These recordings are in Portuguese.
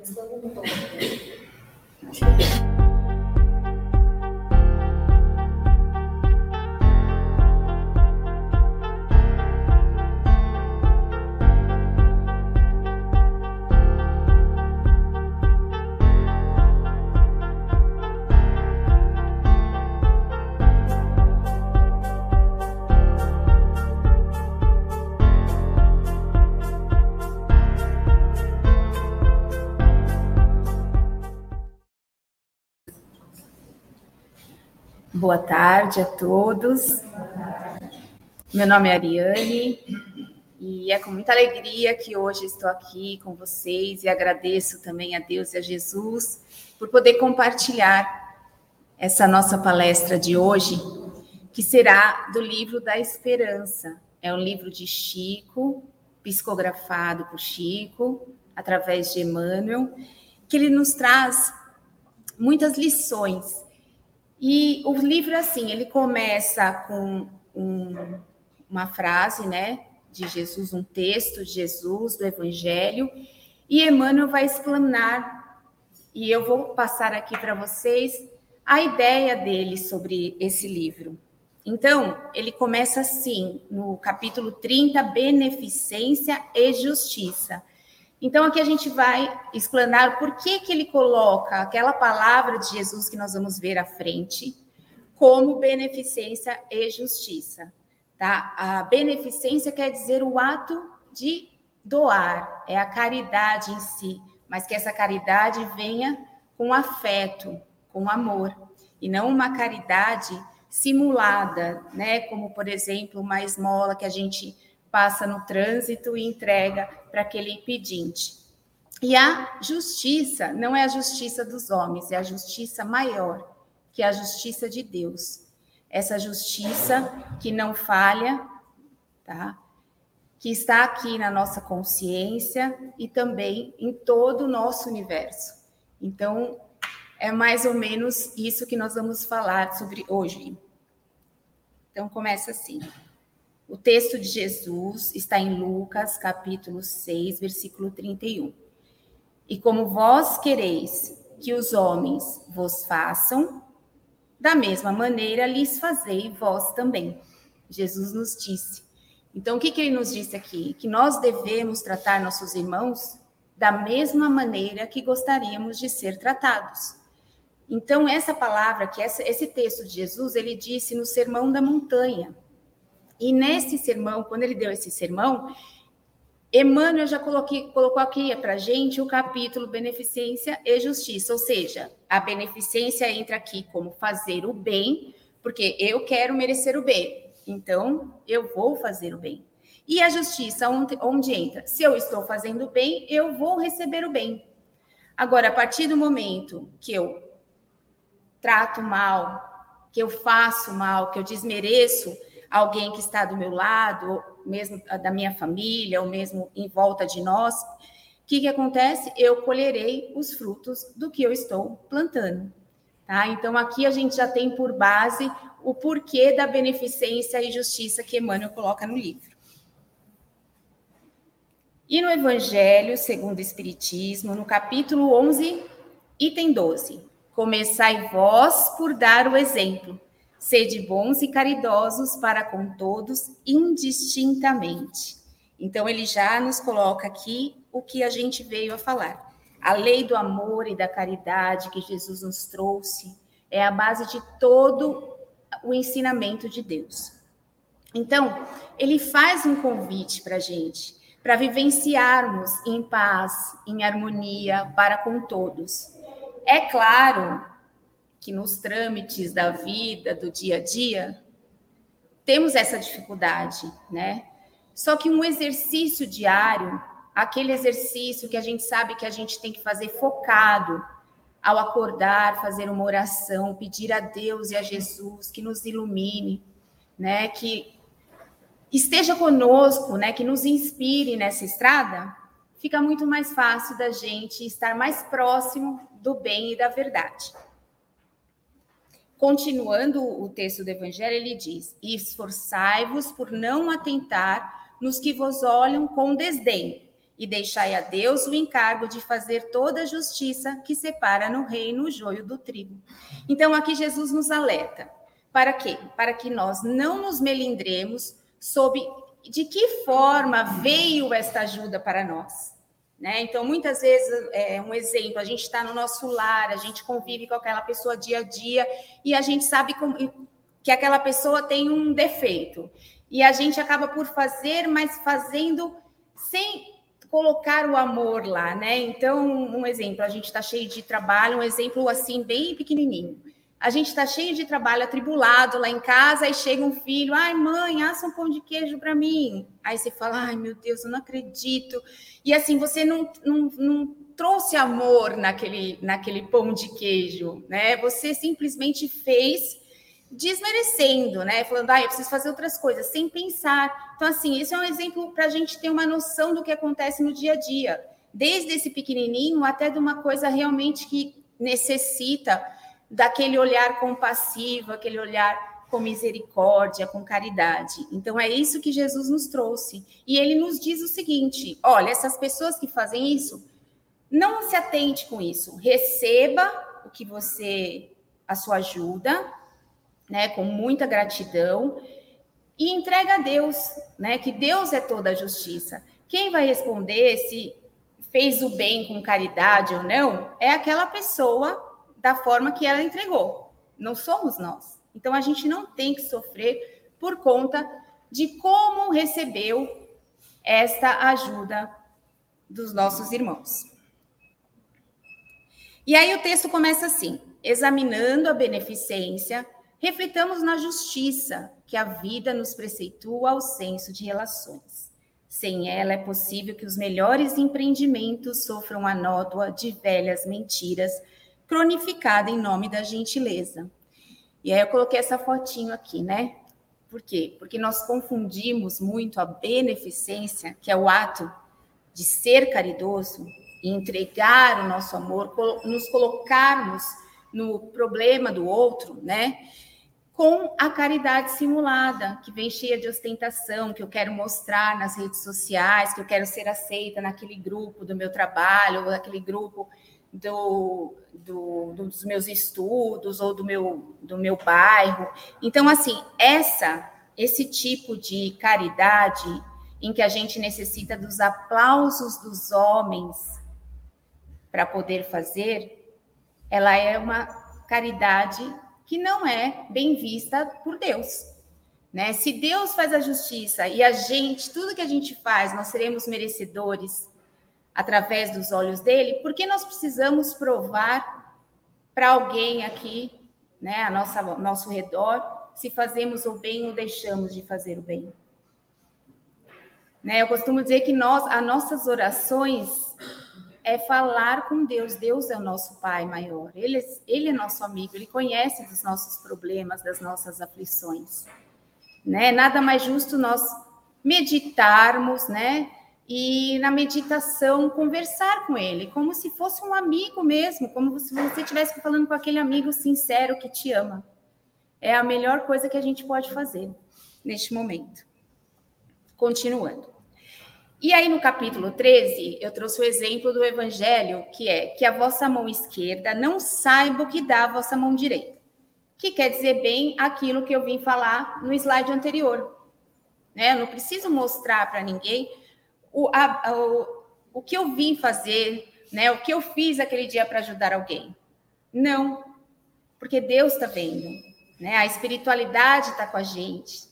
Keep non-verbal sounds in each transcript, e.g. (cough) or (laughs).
Fue. Boa tarde a todos. Meu nome é Ariane e é com muita alegria que hoje estou aqui com vocês e agradeço também a Deus e a Jesus por poder compartilhar essa nossa palestra de hoje, que será do livro da Esperança. É um livro de Chico, psicografado por Chico, através de Emmanuel, que ele nos traz muitas lições e o livro, assim, ele começa com um, uma frase, né, de Jesus, um texto de Jesus, do Evangelho, e Emmanuel vai explanar, e eu vou passar aqui para vocês a ideia dele sobre esse livro. Então, ele começa assim, no capítulo 30, Beneficência e Justiça. Então, aqui a gente vai explanar por que, que ele coloca aquela palavra de Jesus que nós vamos ver à frente como beneficência e justiça. Tá? A beneficência quer dizer o ato de doar, é a caridade em si, mas que essa caridade venha com afeto, com amor, e não uma caridade simulada, né? Como, por exemplo, uma esmola que a gente passa no trânsito e entrega para aquele pedinte. E a justiça não é a justiça dos homens, é a justiça maior, que é a justiça de Deus. Essa justiça que não falha, tá? Que está aqui na nossa consciência e também em todo o nosso universo. Então, é mais ou menos isso que nós vamos falar sobre hoje. Então, começa assim. O texto de Jesus está em Lucas, capítulo 6, versículo 31. E como vós quereis que os homens vos façam, da mesma maneira lhes fazei vós também. Jesus nos disse. Então, o que, que ele nos disse aqui? Que nós devemos tratar nossos irmãos da mesma maneira que gostaríamos de ser tratados. Então, essa palavra, que essa, esse texto de Jesus, ele disse no Sermão da Montanha. E nesse sermão, quando ele deu esse sermão, Emmanuel já coloquei, colocou aqui para a gente o capítulo Beneficência e Justiça, ou seja, a beneficência entra aqui como fazer o bem, porque eu quero merecer o bem, então eu vou fazer o bem. E a justiça, onde, onde entra? Se eu estou fazendo o bem, eu vou receber o bem. Agora, a partir do momento que eu trato mal, que eu faço mal, que eu desmereço alguém que está do meu lado, mesmo da minha família, ou mesmo em volta de nós, o que, que acontece? Eu colherei os frutos do que eu estou plantando. Tá? Então, aqui a gente já tem por base o porquê da beneficência e justiça que Emmanuel coloca no livro. E no Evangelho segundo o Espiritismo, no capítulo 11, item 12, começai vós por dar o exemplo, Sede bons e caridosos para com todos indistintamente. Então, ele já nos coloca aqui o que a gente veio a falar. A lei do amor e da caridade que Jesus nos trouxe é a base de todo o ensinamento de Deus. Então, ele faz um convite para a gente, para vivenciarmos em paz, em harmonia para com todos. É claro que nos trâmites da vida, do dia a dia, temos essa dificuldade, né? Só que um exercício diário, aquele exercício que a gente sabe que a gente tem que fazer focado, ao acordar, fazer uma oração, pedir a Deus e a Jesus que nos ilumine, né? Que esteja conosco, né? Que nos inspire nessa estrada, fica muito mais fácil da gente estar mais próximo do bem e da verdade. Continuando o texto do Evangelho, ele diz: Esforçai-vos por não atentar nos que vos olham com desdém, e deixai a Deus o encargo de fazer toda a justiça que separa no reino o joio do trigo. Então aqui Jesus nos alerta. Para quê? Para que nós não nos melindremos sob de que forma veio esta ajuda para nós. Né? Então, muitas vezes, é, um exemplo, a gente está no nosso lar, a gente convive com aquela pessoa dia a dia e a gente sabe que aquela pessoa tem um defeito. E a gente acaba por fazer, mas fazendo sem colocar o amor lá, né? Então, um exemplo, a gente está cheio de trabalho, um exemplo assim, bem pequenininho. A gente está cheio de trabalho, atribulado lá em casa, aí chega um filho, ai mãe, assa um pão de queijo para mim. Aí você fala, ai meu Deus, eu não acredito. E assim, você não, não, não trouxe amor naquele, naquele pão de queijo, né? Você simplesmente fez desmerecendo, né? Falando, ah, eu preciso fazer outras coisas, sem pensar. Então, assim, esse é um exemplo para a gente ter uma noção do que acontece no dia a dia, desde esse pequenininho até de uma coisa realmente que necessita daquele olhar compassivo, aquele olhar com misericórdia, com caridade. Então, é isso que Jesus nos trouxe. E ele nos diz o seguinte: olha, essas pessoas que fazem isso, não se atente com isso, receba o que você, a sua ajuda, né, com muita gratidão e entrega a Deus, né, que Deus é toda a justiça. Quem vai responder se fez o bem com caridade ou não é aquela pessoa da forma que ela entregou. Não somos nós. Então a gente não tem que sofrer por conta de como recebeu esta ajuda dos nossos irmãos. E aí o texto começa assim: examinando a beneficência reflitamos na justiça que a vida nos preceitua ao senso de relações. Sem ela é possível que os melhores empreendimentos sofram a nódoa de velhas mentiras, cronificada em nome da gentileza. E aí eu coloquei essa fotinho aqui, né? Por quê? Porque nós confundimos muito a beneficência, que é o ato de ser caridoso e entregar o nosso amor, nos colocarmos no problema do outro, né? com a caridade simulada, que vem cheia de ostentação, que eu quero mostrar nas redes sociais, que eu quero ser aceita naquele grupo do meu trabalho, ou naquele grupo do, do, dos meus estudos ou do meu, do meu bairro. Então, assim, essa esse tipo de caridade em que a gente necessita dos aplausos dos homens para poder fazer, ela é uma caridade que não é bem vista por Deus. Né? Se Deus faz a justiça e a gente, tudo que a gente faz, nós seremos merecedores através dos olhos dele, por que nós precisamos provar para alguém aqui, né, a nossa nosso redor, se fazemos o bem ou deixamos de fazer o bem? Né, eu costumo dizer que nós, as nossas orações é falar com Deus. Deus é o nosso Pai maior. Ele, ele é nosso amigo, ele conhece dos nossos problemas, das nossas aflições. Né? Nada mais justo nós meditarmos, né? E na meditação conversar com ele, como se fosse um amigo mesmo, como se você estivesse falando com aquele amigo sincero que te ama. É a melhor coisa que a gente pode fazer neste momento. Continuando. E aí, no capítulo 13, eu trouxe o exemplo do evangelho, que é que a vossa mão esquerda não saiba o que dá a vossa mão direita. Que quer dizer bem aquilo que eu vim falar no slide anterior. Né? Eu não preciso mostrar para ninguém o, a, o, o que eu vim fazer, né? o que eu fiz aquele dia para ajudar alguém. Não, porque Deus está vendo. Né? A espiritualidade está com a gente,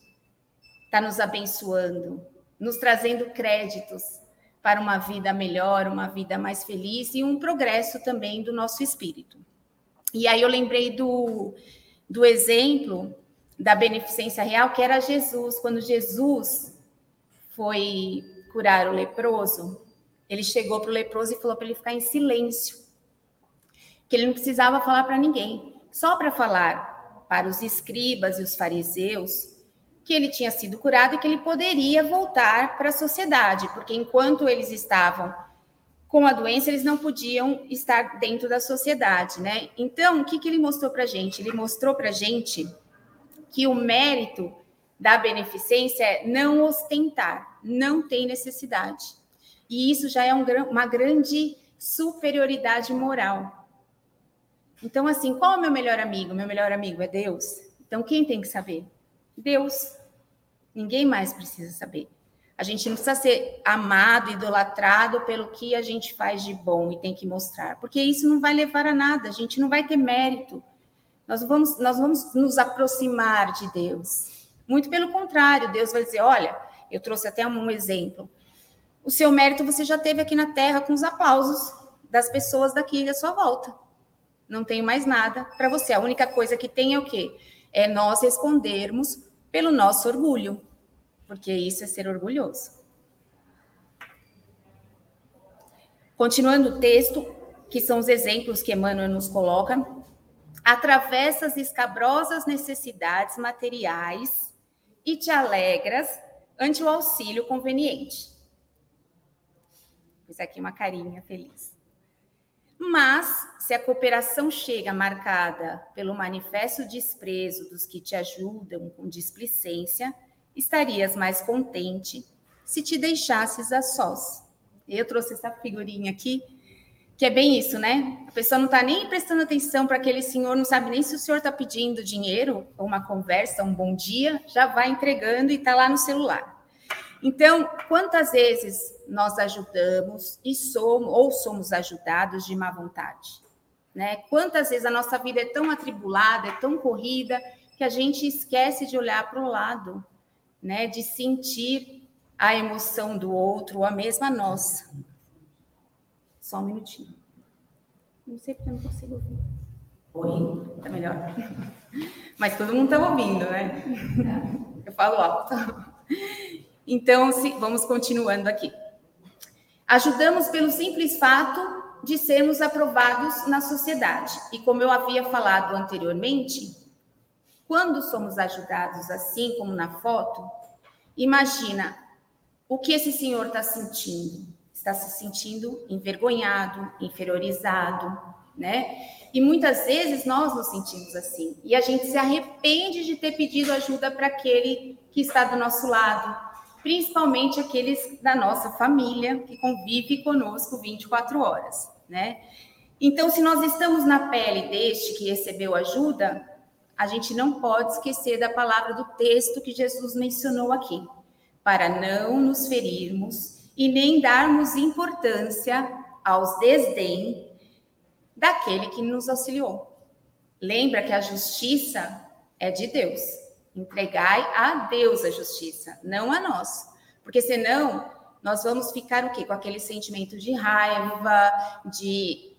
está nos abençoando nos trazendo créditos para uma vida melhor, uma vida mais feliz e um progresso também do nosso espírito. E aí eu lembrei do, do exemplo da beneficência real, que era Jesus. Quando Jesus foi curar o leproso, ele chegou para o leproso e falou para ele ficar em silêncio, que ele não precisava falar para ninguém, só para falar para os escribas e os fariseus que ele tinha sido curado e que ele poderia voltar para a sociedade, porque enquanto eles estavam com a doença, eles não podiam estar dentro da sociedade, né? Então, o que, que ele mostrou para gente? Ele mostrou para gente que o mérito da beneficência é não ostentar, não tem necessidade. E isso já é um, uma grande superioridade moral. Então, assim, qual é o meu melhor amigo? Meu melhor amigo é Deus. Então, quem tem que saber? Deus. Ninguém mais precisa saber. A gente não precisa ser amado, idolatrado pelo que a gente faz de bom e tem que mostrar, porque isso não vai levar a nada, a gente não vai ter mérito. Nós vamos, nós vamos nos aproximar de Deus. Muito pelo contrário, Deus vai dizer: olha, eu trouxe até um exemplo. O seu mérito você já teve aqui na terra com os aplausos das pessoas daqui da sua volta. Não tenho mais nada para você. A única coisa que tem é o quê? É nós respondermos pelo nosso orgulho porque isso é ser orgulhoso. Continuando o texto, que são os exemplos que Emmanuel nos coloca, atravessa as escabrosas necessidades materiais e te alegras ante o auxílio conveniente. Fiz aqui uma carinha feliz. Mas, se a cooperação chega marcada pelo manifesto desprezo dos que te ajudam com displicência, estarias mais contente se te deixasses a sós. Eu trouxe essa figurinha aqui, que é bem isso, né? A pessoa não está nem prestando atenção para aquele senhor, não sabe nem se o senhor está pedindo dinheiro, uma conversa, um bom dia, já vai entregando e está lá no celular. Então, quantas vezes nós ajudamos e somos ou somos ajudados de má vontade? Né? Quantas vezes a nossa vida é tão atribulada, é tão corrida, que a gente esquece de olhar para o lado, né, de sentir a emoção do outro, ou a mesma nossa. Só um minutinho. Não sei porque eu não consigo ouvir. Oi, tá melhor. (laughs) Mas todo mundo está ouvindo, né? Eu falo alto. Então, vamos continuando aqui. Ajudamos pelo simples fato de sermos aprovados na sociedade. E como eu havia falado anteriormente, quando somos ajudados assim como na foto, imagina o que esse senhor está sentindo. Está se sentindo envergonhado, inferiorizado, né? E muitas vezes nós nos sentimos assim. E a gente se arrepende de ter pedido ajuda para aquele que está do nosso lado, principalmente aqueles da nossa família que convive conosco 24 horas, né? Então, se nós estamos na pele deste que recebeu ajuda, a gente não pode esquecer da palavra do texto que Jesus mencionou aqui, para não nos ferirmos e nem darmos importância aos desdém daquele que nos auxiliou. Lembra que a justiça é de Deus. Entregai a Deus a justiça, não a nós. Porque senão nós vamos ficar o quê? Com aquele sentimento de raiva, de,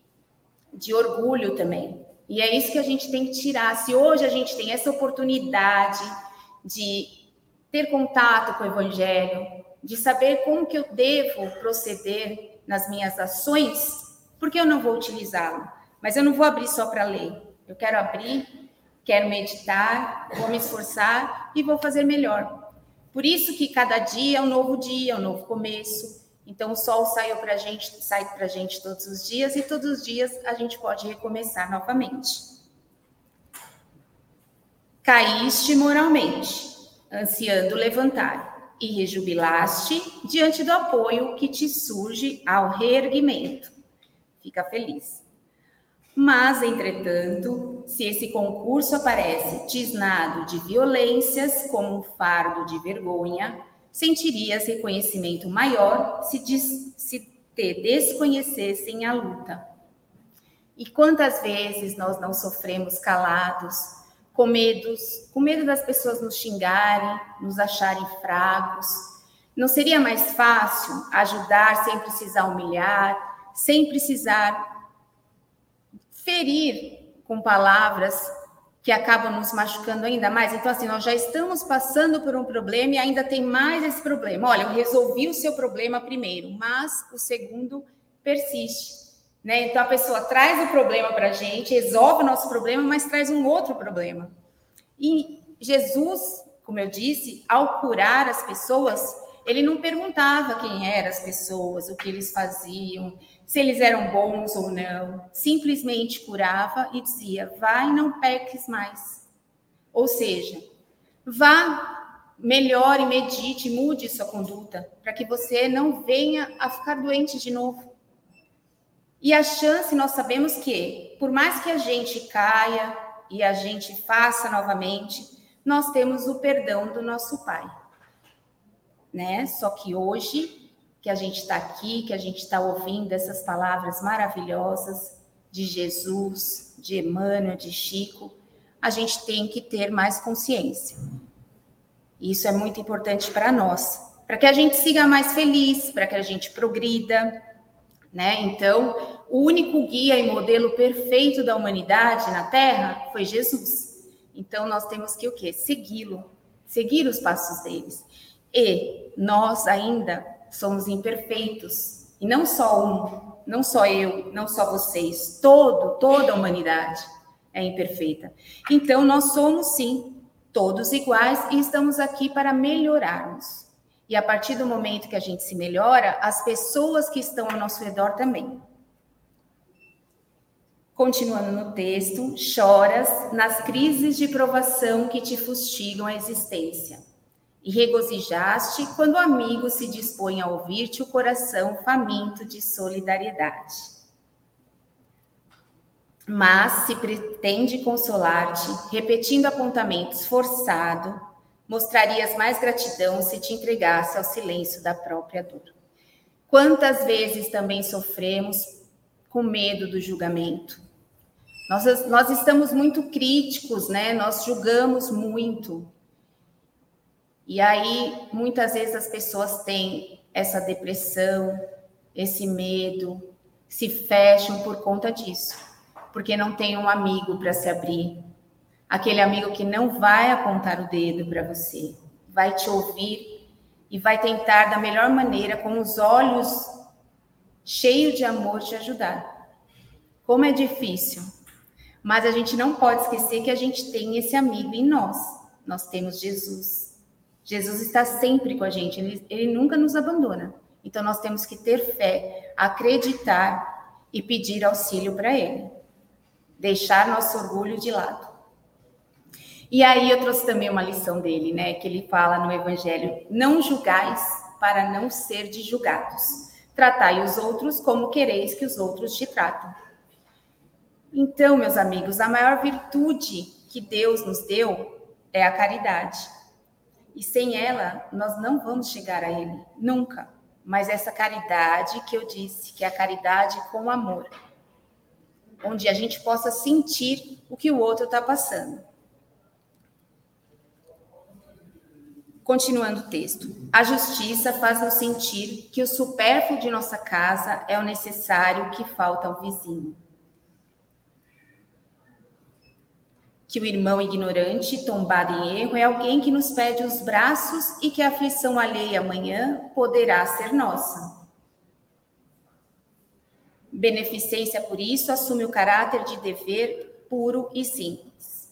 de orgulho também. E é isso que a gente tem que tirar. Se hoje a gente tem essa oportunidade de ter contato com o Evangelho, de saber como que eu devo proceder nas minhas ações, porque eu não vou utilizá-lo. Mas eu não vou abrir só para ler. Eu quero abrir, quero meditar, vou me esforçar e vou fazer melhor. Por isso que cada dia é um novo dia, é um novo começo. Então, o sol saiu para gente, sai para a gente todos os dias e todos os dias a gente pode recomeçar novamente. Caíste moralmente, ansiando levantar, e rejubilaste diante do apoio que te surge ao reerguimento. Fica feliz. Mas, entretanto, se esse concurso aparece tisnado de violências como um fardo de vergonha, sentirias reconhecimento maior se, des, se te desconhecessem a luta. E quantas vezes nós não sofremos calados, com medos, com medo das pessoas nos xingarem, nos acharem fracos? Não seria mais fácil ajudar sem precisar humilhar, sem precisar ferir com palavras que acabam nos machucando ainda mais. Então, assim, nós já estamos passando por um problema e ainda tem mais esse problema. Olha, eu resolvi o seu problema primeiro, mas o segundo persiste. Né? Então, a pessoa traz o problema para a gente, resolve o nosso problema, mas traz um outro problema. E Jesus, como eu disse, ao curar as pessoas, ele não perguntava quem eram as pessoas, o que eles faziam, se eles eram bons ou não. Simplesmente curava e dizia: vai, não peques mais. Ou seja, vá melhore, medite, mude sua conduta, para que você não venha a ficar doente de novo. E a chance, nós sabemos que, por mais que a gente caia e a gente faça novamente, nós temos o perdão do nosso Pai. Né? Só que hoje, que a gente está aqui, que a gente está ouvindo essas palavras maravilhosas de Jesus, de Emmanuel, de Chico, a gente tem que ter mais consciência. Isso é muito importante para nós, para que a gente siga mais feliz, para que a gente progrida, né? Então, o único guia e modelo perfeito da humanidade na Terra foi Jesus. Então, nós temos que o quê? Segui-lo, seguir os passos deles. E nós ainda somos imperfeitos, e não só um, não só eu, não só vocês, todo, toda a humanidade é imperfeita. Então, nós somos sim todos iguais e estamos aqui para melhorarmos. E a partir do momento que a gente se melhora, as pessoas que estão ao nosso redor também. Continuando no texto, choras nas crises de provação que te fustigam a existência. E regozijaste quando o amigo se dispõe a ouvir-te o coração faminto de solidariedade. Mas se pretende consolar-te, repetindo apontamentos forçado, mostrarias mais gratidão se te entregasse ao silêncio da própria dor. Quantas vezes também sofremos com medo do julgamento? Nós, nós estamos muito críticos, né? Nós julgamos muito. E aí, muitas vezes as pessoas têm essa depressão, esse medo, se fecham por conta disso porque não tem um amigo para se abrir. Aquele amigo que não vai apontar o dedo para você, vai te ouvir e vai tentar da melhor maneira, com os olhos cheios de amor, te ajudar. Como é difícil, mas a gente não pode esquecer que a gente tem esse amigo em nós. Nós temos Jesus. Jesus está sempre com a gente, ele, ele nunca nos abandona. Então nós temos que ter fé, acreditar e pedir auxílio para ele deixar nosso orgulho de lado. E aí eu trouxe também uma lição dele, né, que ele fala no evangelho: não julgais para não ser de julgados. Tratai os outros como quereis que os outros te tratem. Então, meus amigos, a maior virtude que Deus nos deu é a caridade. E sem ela, nós não vamos chegar a Ele, nunca. Mas essa caridade que eu disse, que é a caridade com amor, onde a gente possa sentir o que o outro está passando. Continuando o texto. A justiça faz-nos sentir que o supérfluo de nossa casa é o necessário que falta ao vizinho. Que o irmão ignorante, tombado em erro, é alguém que nos pede os braços e que a aflição alheia amanhã poderá ser nossa. Beneficência, por isso, assume o caráter de dever puro e simples.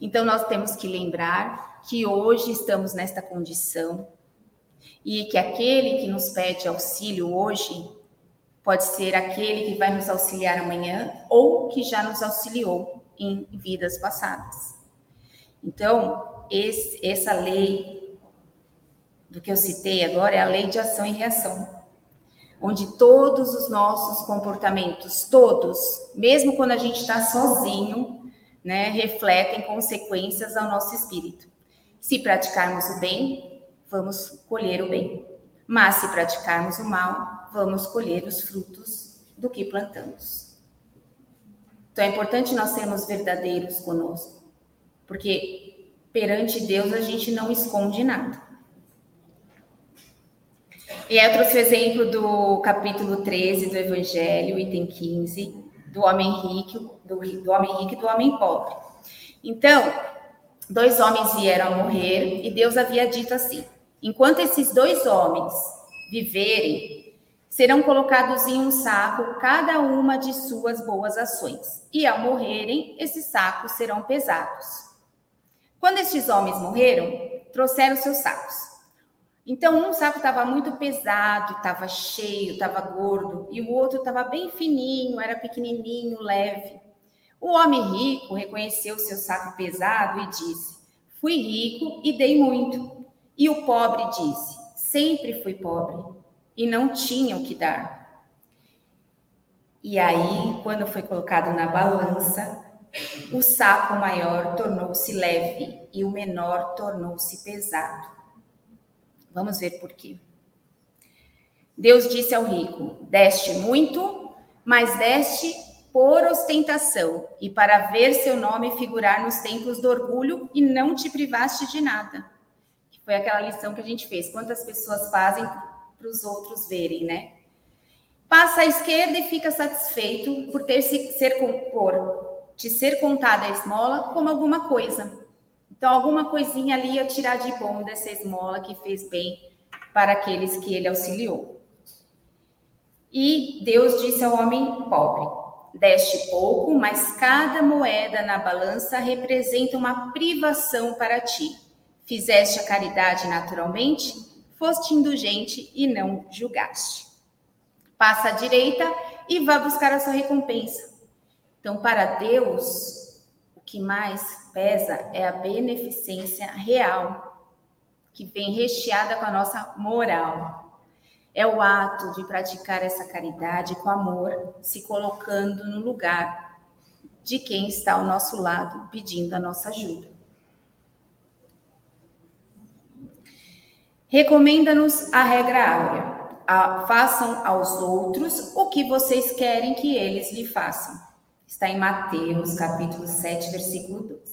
Então, nós temos que lembrar que hoje estamos nesta condição e que aquele que nos pede auxílio hoje pode ser aquele que vai nos auxiliar amanhã ou que já nos auxiliou em vidas passadas. Então, esse, essa lei do que eu citei agora é a lei de ação e reação onde todos os nossos comportamentos, todos, mesmo quando a gente está sozinho, né, refletem consequências ao nosso espírito. Se praticarmos o bem, vamos colher o bem. Mas se praticarmos o mal, vamos colher os frutos do que plantamos. Então é importante nós sermos verdadeiros conosco, porque perante Deus a gente não esconde nada. E aí eu trouxe o exemplo do capítulo 13 do Evangelho, item 15, do homem rico, do, do homem rico e do homem pobre. Então, dois homens vieram a morrer e Deus havia dito assim: enquanto esses dois homens viverem, serão colocados em um saco cada uma de suas boas ações, e ao morrerem, esses sacos serão pesados. Quando estes homens morreram, trouxeram seus sacos. Então, um saco estava muito pesado, estava cheio, estava gordo, e o outro estava bem fininho, era pequenininho, leve. O homem rico reconheceu seu saco pesado e disse: Fui rico e dei muito. E o pobre disse: Sempre fui pobre e não tinha o que dar. E aí, quando foi colocado na balança, o saco maior tornou-se leve e o menor tornou-se pesado. Vamos ver por quê. Deus disse ao rico: Deste muito, mas deste por ostentação e para ver seu nome figurar nos templos do orgulho e não te privaste de nada. Foi aquela lição que a gente fez. Quantas pessoas fazem para os outros verem, né? Passa à esquerda e fica satisfeito por ter se ser por te ser contada a esmola como alguma coisa. Então, alguma coisinha ali ia tirar de bom dessa esmola que fez bem para aqueles que ele auxiliou. E Deus disse ao homem pobre: Deste pouco, mas cada moeda na balança representa uma privação para ti. Fizeste a caridade naturalmente, foste indulgente e não julgaste. Passa à direita e vá buscar a sua recompensa. Então, para Deus, o que mais pesa é a beneficência real, que vem recheada com a nossa moral. É o ato de praticar essa caridade com amor, se colocando no lugar de quem está ao nosso lado pedindo a nossa ajuda. Recomenda-nos a regra áurea: a, façam aos outros o que vocês querem que eles lhe façam. Está em Mateus, capítulo 7, versículo 12.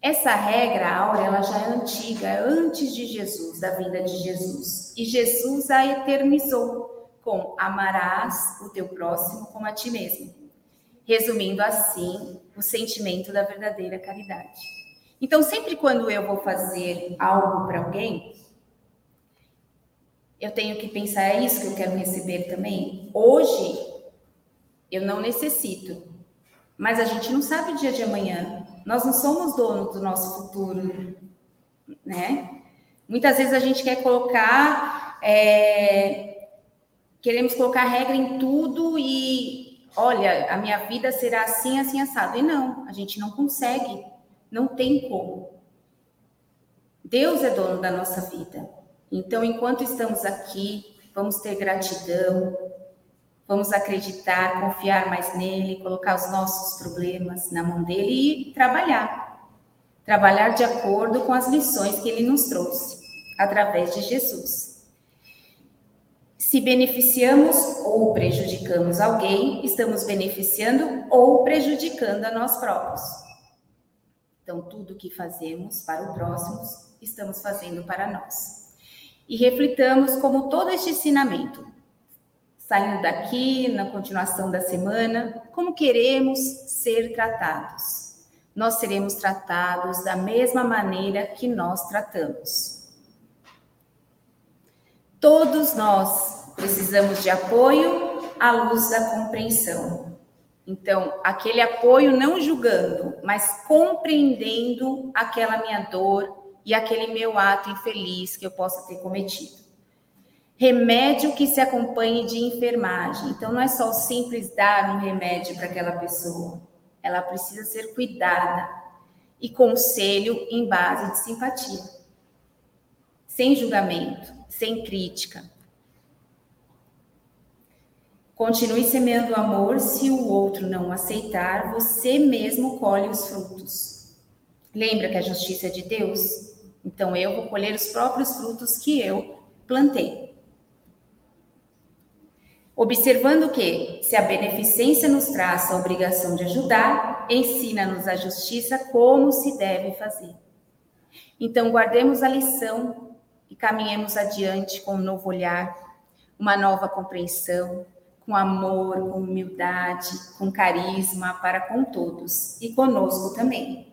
Essa regra áurea ela já é antiga, antes de Jesus, da vinda de Jesus. E Jesus a eternizou com amarás o teu próximo como a ti mesmo. Resumindo assim, o sentimento da verdadeira caridade. Então, sempre quando eu vou fazer algo para alguém, eu tenho que pensar, é isso que eu quero receber também? Hoje, eu não necessito, mas a gente não sabe o dia de amanhã. Nós não somos donos do nosso futuro, né? Muitas vezes a gente quer colocar, é, queremos colocar regra em tudo e, olha, a minha vida será assim, assim, assado. E não, a gente não consegue, não tem como. Deus é dono da nossa vida. Então, enquanto estamos aqui, vamos ter gratidão, Vamos acreditar, confiar mais nele, colocar os nossos problemas na mão dele e trabalhar. Trabalhar de acordo com as lições que ele nos trouxe, através de Jesus. Se beneficiamos ou prejudicamos alguém, estamos beneficiando ou prejudicando a nós próprios. Então, tudo que fazemos para o próximo, estamos fazendo para nós. E reflitamos como todo este ensinamento saindo daqui, na continuação da semana, como queremos ser tratados. Nós seremos tratados da mesma maneira que nós tratamos. Todos nós precisamos de apoio à luz da compreensão. Então, aquele apoio não julgando, mas compreendendo aquela minha dor e aquele meu ato infeliz que eu possa ter cometido remédio que se acompanhe de enfermagem. Então, não é só simples dar um remédio para aquela pessoa. Ela precisa ser cuidada e conselho em base de simpatia, sem julgamento, sem crítica. Continue semeando amor. Se o outro não aceitar, você mesmo colhe os frutos. Lembra que a justiça é de Deus? Então eu vou colher os próprios frutos que eu plantei. Observando que, se a beneficência nos traz a obrigação de ajudar, ensina-nos a justiça como se deve fazer. Então, guardemos a lição e caminhemos adiante com um novo olhar, uma nova compreensão, com amor, com humildade, com carisma para com todos e conosco também.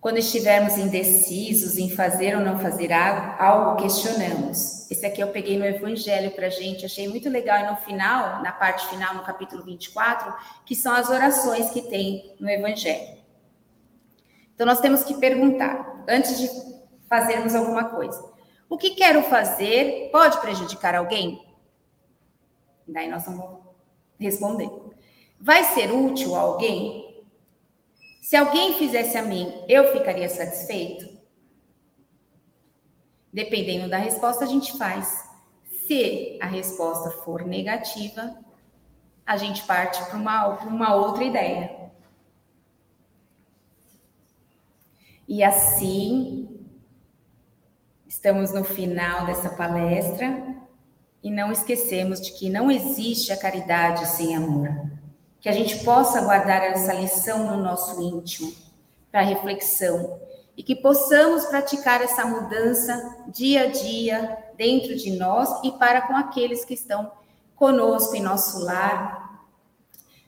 Quando estivermos indecisos em fazer ou não fazer algo, questionamos. Esse aqui eu peguei no Evangelho para gente, achei muito legal. E no final, na parte final, no capítulo 24, que são as orações que tem no Evangelho. Então, nós temos que perguntar, antes de fazermos alguma coisa: o que quero fazer pode prejudicar alguém? Daí nós vamos responder: vai ser útil a alguém? Se alguém fizesse a mim, eu ficaria satisfeito? Dependendo da resposta, a gente faz. Se a resposta for negativa, a gente parte para uma, uma outra ideia. E assim, estamos no final dessa palestra e não esquecemos de que não existe a caridade sem amor que a gente possa guardar essa lição no nosso íntimo para reflexão e que possamos praticar essa mudança dia a dia dentro de nós e para com aqueles que estão conosco em nosso lar,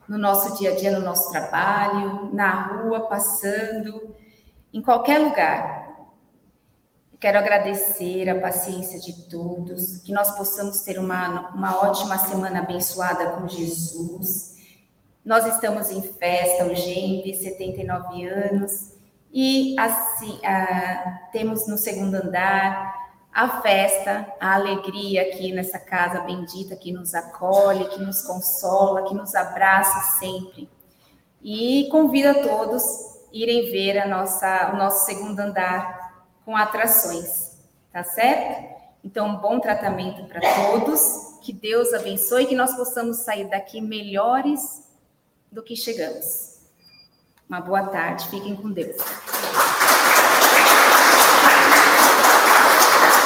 no nosso dia a dia, no nosso trabalho, na rua, passando, em qualquer lugar. Quero agradecer a paciência de todos, que nós possamos ter uma, uma ótima semana abençoada com Jesus nós estamos em festa, o GEMB, 79 anos, e assim, temos no segundo andar a festa, a alegria aqui nessa casa bendita que nos acolhe, que nos consola, que nos abraça sempre. E convido a todos a irem ver a nossa, o nosso segundo andar com atrações, tá certo? Então, bom tratamento para todos, que Deus abençoe, que nós possamos sair daqui melhores do que chegamos. Uma boa tarde, fiquem com Deus.